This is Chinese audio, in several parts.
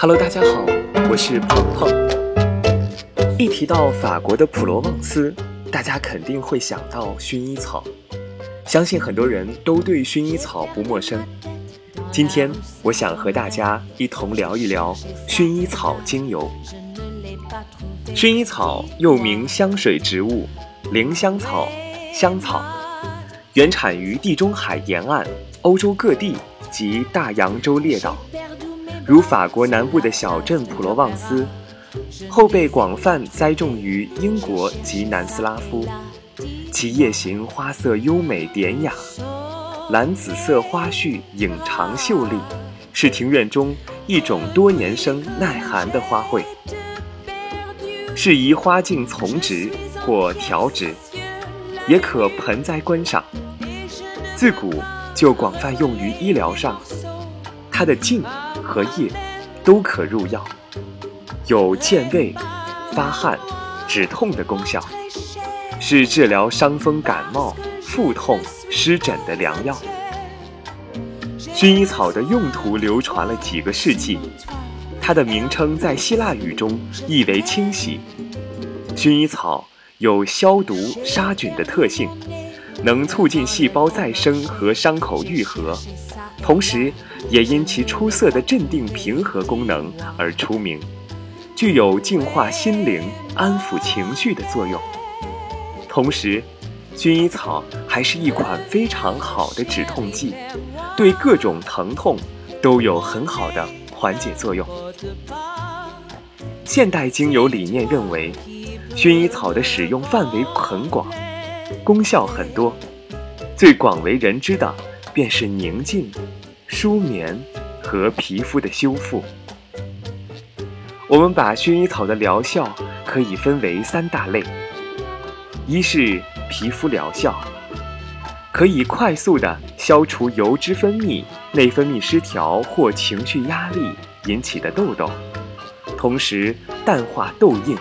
Hello，大家好，我是鹏鹏。一提到法国的普罗旺斯，大家肯定会想到薰衣草，相信很多人都对薰衣草不陌生。今天我想和大家一同聊一聊薰衣草精油。薰衣草又名香水植物、灵香草、香草，原产于地中海沿岸、欧洲各地及大洋洲列岛。如法国南部的小镇普罗旺斯，后被广泛栽种于英国及南斯拉夫。其叶形花色优美典雅，蓝紫色花序影长秀丽，是庭院中一种多年生耐寒的花卉，适宜花茎丛植或条植，也可盆栽观赏。自古就广泛用于医疗上，它的茎。和叶都可入药，有健胃、发汗、止痛的功效，是治疗伤风感冒、腹痛、湿疹的良药。薰衣草的用途流传了几个世纪，它的名称在希腊语中意为清洗。薰衣草有消毒杀菌的特性，能促进细胞再生和伤口愈合，同时。也因其出色的镇定平和功能而出名，具有净化心灵、安抚情绪的作用。同时，薰衣草还是一款非常好的止痛剂，对各种疼痛都有很好的缓解作用。现代精油理念认为，薰衣草的使用范围很广，功效很多，最广为人知的便是宁静。舒眠和皮肤的修复，我们把薰衣草的疗效可以分为三大类：一是皮肤疗效，可以快速的消除油脂分泌、内分泌失调或情绪压力引起的痘痘，同时淡化痘印，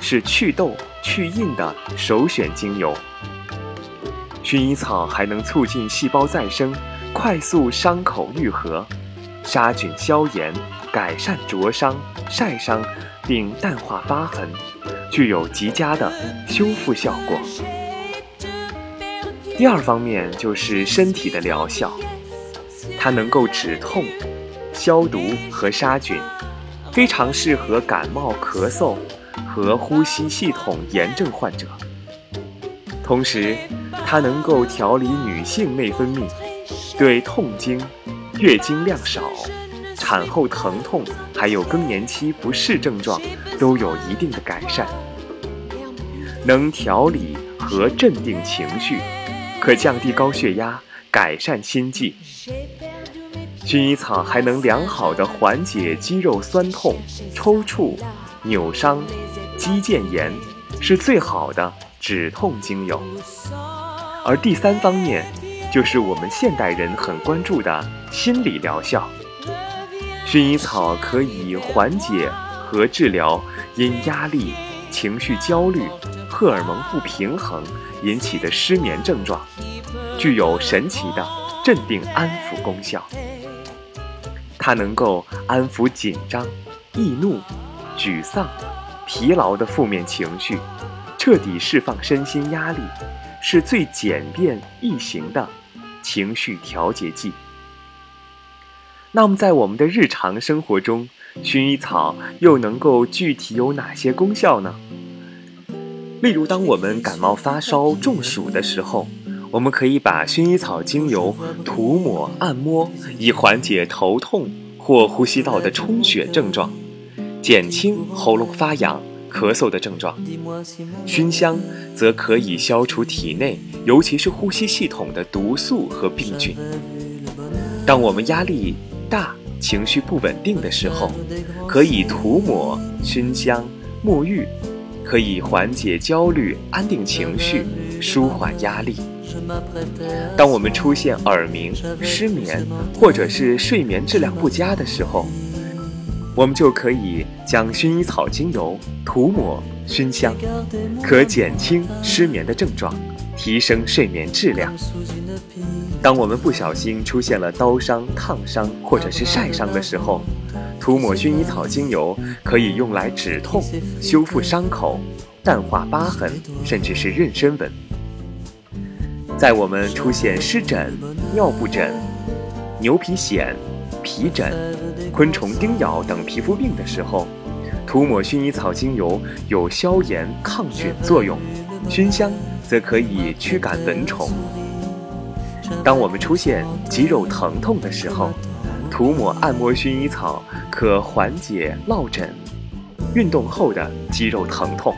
是祛痘去印的首选精油。薰衣草还能促进细胞再生。快速伤口愈合，杀菌消炎，改善灼伤、晒伤，并淡化疤痕，具有极佳的修复效果。第二方面就是身体的疗效，它能够止痛、消毒和杀菌，非常适合感冒、咳嗽和呼吸系统炎症患者。同时，它能够调理女性内分泌。对痛经、月经量少、产后疼痛，还有更年期不适症状，都有一定的改善。能调理和镇定情绪，可降低高血压、改善心悸。薰衣草还能良好的缓解肌肉酸痛、抽搐、扭伤、肌腱炎，是最好的止痛精油。而第三方面。就是我们现代人很关注的心理疗效，薰衣草可以缓解和治疗因压力、情绪焦虑、荷尔蒙不平衡引起的失眠症状，具有神奇的镇定安抚功效。它能够安抚紧张、易怒、沮丧、疲劳的负面情绪，彻底释放身心压力，是最简便易行的。情绪调节剂。那么，在我们的日常生活中，薰衣草又能够具体有哪些功效呢？例如，当我们感冒发烧、中暑的时候，我们可以把薰衣草精油涂抹、按摩，以缓解头痛或呼吸道的充血症状，减轻喉咙发痒。咳嗽的症状，熏香则可以消除体内，尤其是呼吸系统的毒素和病菌。当我们压力大、情绪不稳定的时候，可以涂抹熏香、沐浴，可以缓解焦虑、安定情绪、舒缓压力。当我们出现耳鸣、失眠，或者是睡眠质量不佳的时候，我们就可以将薰衣草精油涂抹熏香，可减轻失眠的症状，提升睡眠质量。当我们不小心出现了刀伤、烫伤或者是晒伤的时候，涂抹薰衣草精油可以用来止痛、修复伤口、淡化疤痕，甚至是妊娠纹。在我们出现湿疹、尿布疹、牛皮癣、皮疹、昆虫叮咬等皮肤病的时候，涂抹薰衣草精油有消炎抗菌作用，熏香则可以驱赶蚊虫。当我们出现肌肉疼痛的时候，涂抹按摩薰衣草可缓解落枕、运动后的肌肉疼痛。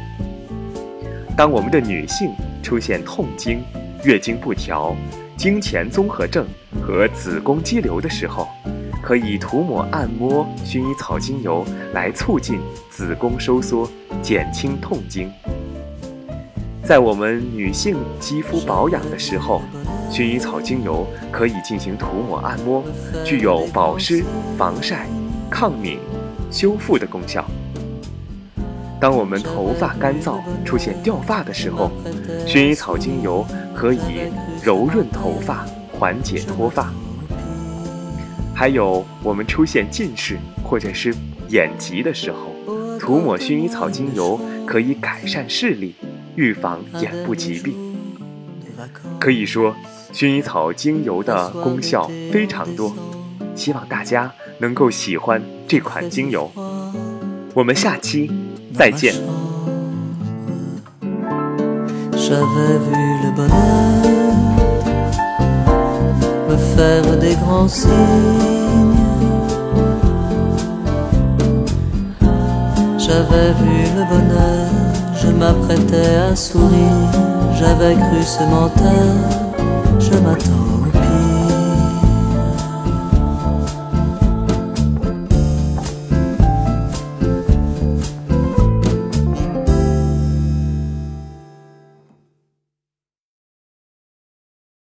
当我们的女性出现痛经、月经不调、经前综合症和子宫肌瘤的时候，可以涂抹按摩薰衣草精油来促进子宫收缩，减轻痛经。在我们女性肌肤保养的时候，薰衣草精油可以进行涂抹按摩，具有保湿、防晒、抗敏、修复的功效。当我们头发干燥、出现掉发的时候，薰衣草精油可以柔润头发，缓解脱发。还有，我们出现近视或者是眼疾的时候，涂抹薰衣草精油可以改善视力。预防眼部疾病，可以说，薰衣草精油的功效非常多，希望大家能够喜欢这款精油。我们下期再见。faire des grands signes. J'avais vu le bonheur, je m'apprêtais à sourire, j'avais cru ce menteur, je m'attends.